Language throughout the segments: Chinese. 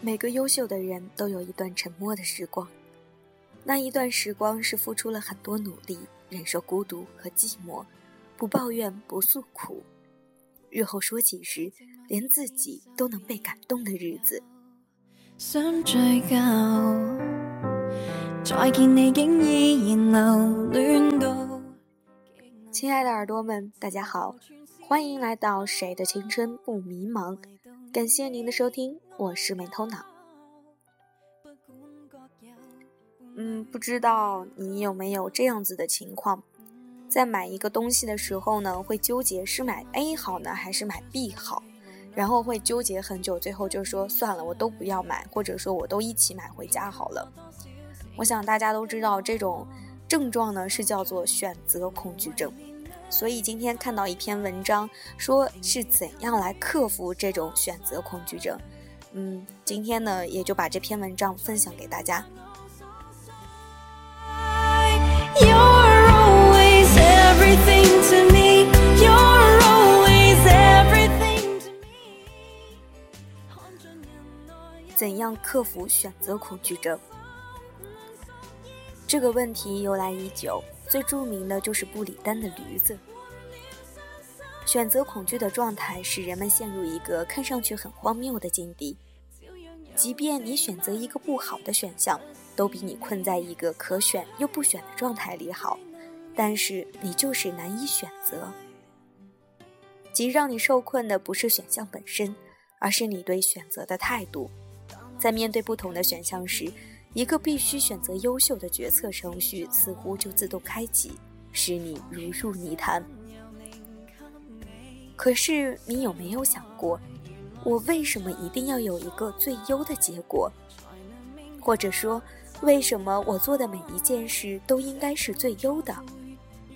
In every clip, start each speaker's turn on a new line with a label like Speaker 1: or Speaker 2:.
Speaker 1: 每个优秀的人都有一段沉默的时光，那一段时光是付出了很多努力，忍受孤独和寂寞，不抱怨不诉苦，日后说起时，连自己都能被感动的日子。想追究，再见你竟依然留恋到。亲爱的耳朵们，大家好，欢迎来到《谁的青春不迷茫》。感谢您的收听，我是没头脑。嗯，不知道你有没有这样子的情况，在买一个东西的时候呢，会纠结是买 A 好呢，还是买 B 好，然后会纠结很久，最后就说算了，我都不要买，或者说我都一起买回家好了。我想大家都知道，这种症状呢是叫做选择恐惧症。所以今天看到一篇文章，说是怎样来克服这种选择恐惧症。嗯，今天呢也就把这篇文章分享给大家。怎样克服选择恐惧症？这个问题由来已久。最著名的就是布里丹的驴子。选择恐惧的状态使人们陷入一个看上去很荒谬的境地，即便你选择一个不好的选项，都比你困在一个可选又不选的状态里好。但是你就是难以选择，即让你受困的不是选项本身，而是你对选择的态度。在面对不同的选项时，一个必须选择优秀的决策程序似乎就自动开启，使你如入泥潭。可是你有没有想过，我为什么一定要有一个最优的结果？或者说，为什么我做的每一件事都应该是最优的？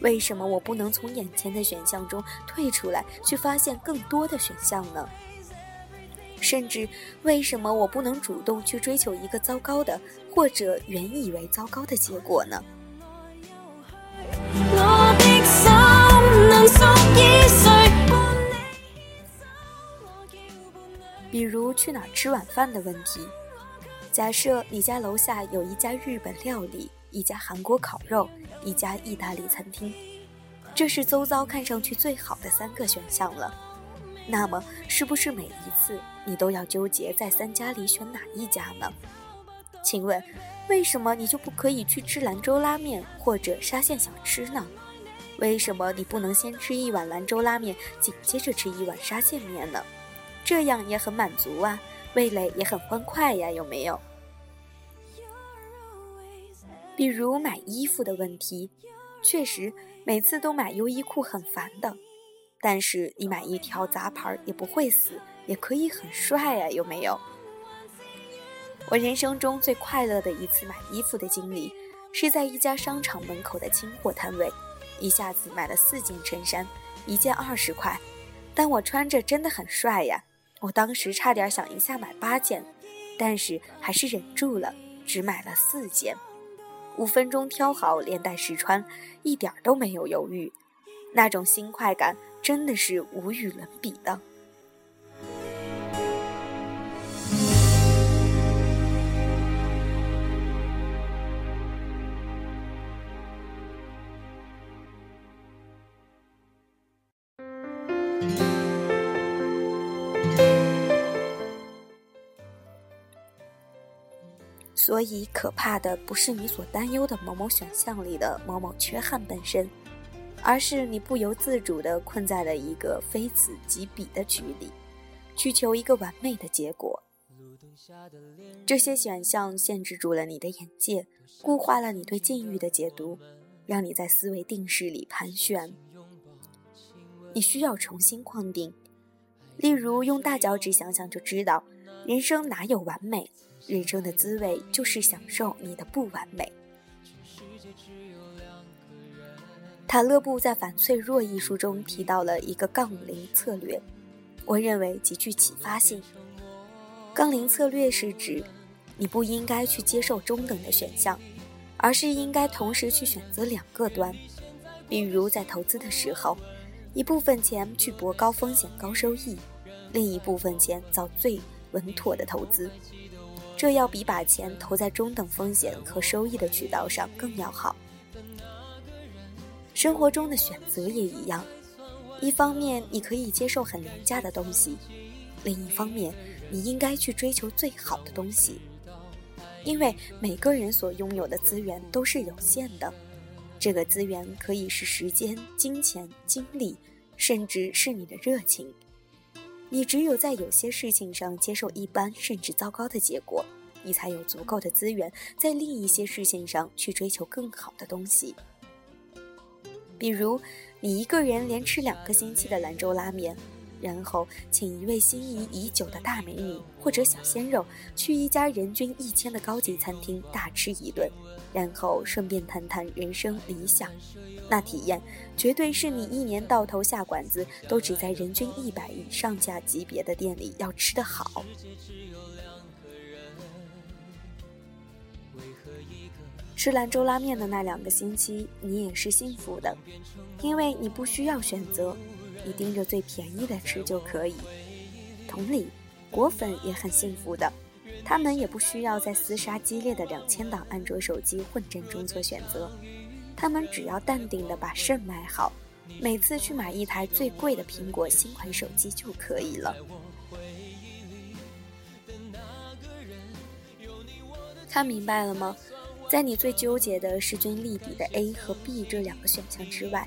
Speaker 1: 为什么我不能从眼前的选项中退出来，去发现更多的选项呢？甚至，为什么我不能主动去追求一个糟糕的，或者原以为糟糕的结果呢？比如去哪儿吃晚饭的问题。假设你家楼下有一家日本料理、一家韩国烤肉、一家意大利餐厅，这是周遭看上去最好的三个选项了。那么，是不是每一次你都要纠结在三家里选哪一家呢？请问，为什么你就不可以去吃兰州拉面或者沙县小吃呢？为什么你不能先吃一碗兰州拉面，紧接着吃一碗沙县面呢？这样也很满足啊，味蕾也很欢快呀，有没有？比如买衣服的问题，确实每次都买优衣库很烦的。但是你买一条杂牌也不会死，也可以很帅呀，有没有？我人生中最快乐的一次买衣服的经历，是在一家商场门口的清货摊位，一下子买了四件衬衫，一件二十块，但我穿着真的很帅呀！我当时差点想一下买八件，但是还是忍住了，只买了四件，五分钟挑好，连带试穿，一点都没有犹豫，那种新快感。真的是无与伦比的。所以，可怕的不是你所担忧的某某选项里的某某缺憾本身。而是你不由自主地困在了一个非此即彼的局里，去求一个完美的结果。这些选项限制住了你的眼界，固化了你对境遇的解读，让你在思维定式里盘旋。你需要重新框定。例如，用大脚趾想想就知道，人生哪有完美？人生的滋味就是享受你的不完美。塔勒布在《反脆弱》一书中提到了一个杠铃策略，我认为极具启发性。杠铃策略是指，你不应该去接受中等的选项，而是应该同时去选择两个端。比如在投资的时候，一部分钱去博高风险高收益，另一部分钱找最稳妥的投资，这要比把钱投在中等风险和收益的渠道上更要好。生活中的选择也一样，一方面你可以接受很廉价的东西，另一方面你应该去追求最好的东西，因为每个人所拥有的资源都是有限的，这个资源可以是时间、金钱、精力，甚至是你的热情。你只有在有些事情上接受一般甚至糟糕的结果，你才有足够的资源在另一些事情上去追求更好的东西。比如，你一个人连吃两个星期的兰州拉面，然后请一位心仪已久的大美女或者小鲜肉去一家人均一千的高级餐厅大吃一顿，然后顺便谈谈人生理想，那体验绝对是你一年到头下馆子都只在人均一百以上价级别的店里要吃的好。为何一吃兰州拉面的那两个星期，你也是幸福的，因为你不需要选择，你盯着最便宜的吃就可以。同理，果粉也很幸福的，他们也不需要在厮杀激烈的两千档安卓手机混战中做选择，他们只要淡定的把肾买好，每次去买一台最贵的苹果新款手机就可以了。看明白了吗？在你最纠结的势均力敌的 A 和 B 这两个选项之外，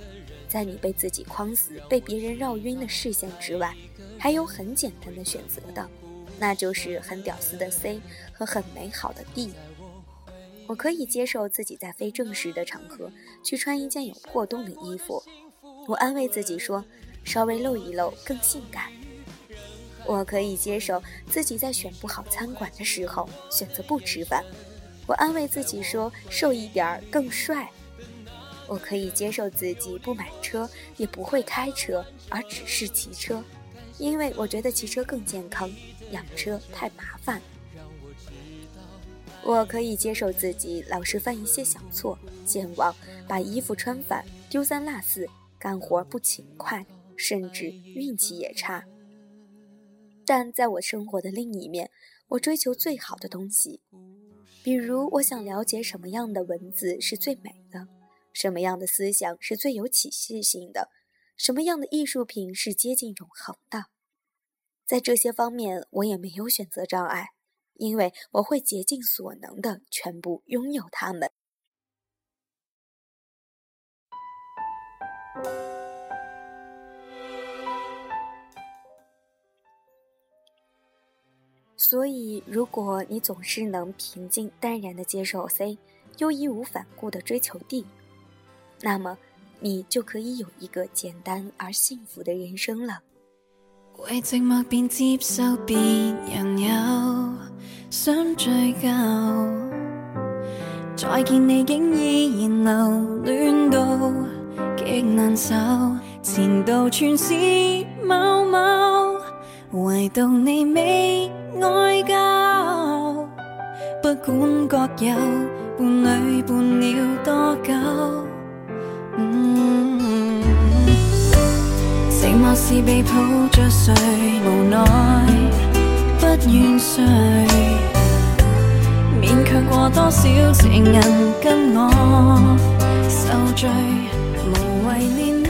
Speaker 1: 在你被自己框死、被别人绕晕的视线之外，还有很简单的选择的，那就是很屌丝的 C 和很美好的 D。我可以接受自己在非正式的场合去穿一件有破洞的衣服，我安慰自己说，稍微露一露更性感。我可以接受自己在选不好餐馆的时候选择不吃饭。我安慰自己说：“瘦一点儿更帅。”我可以接受自己不买车，也不会开车，而只是骑车，因为我觉得骑车更健康，养车太麻烦。我可以接受自己老是犯一些小错，健忘，把衣服穿反，丢三落四，干活不勤快，甚至运气也差。但在我生活的另一面，我追求最好的东西。比如，我想了解什么样的文字是最美的，什么样的思想是最有启示性的，什么样的艺术品是接近永恒的。在这些方面，我也没有选择障碍，因为我会竭尽所能的全部拥有它们。所以，如果你总是能平静淡然地接受 C，又义无反顾地追求 D，那么你就可以有一个简单而幸福的人生了。为寂寞便接受别人有想追究，再见你竟依然留恋到极难受，前度全是某某，唯独你未。爱够，不管各有伴侣伴了多久，寂寞是被抱着睡，无奈不愿睡，勉强过多少情人跟我受罪。无谓念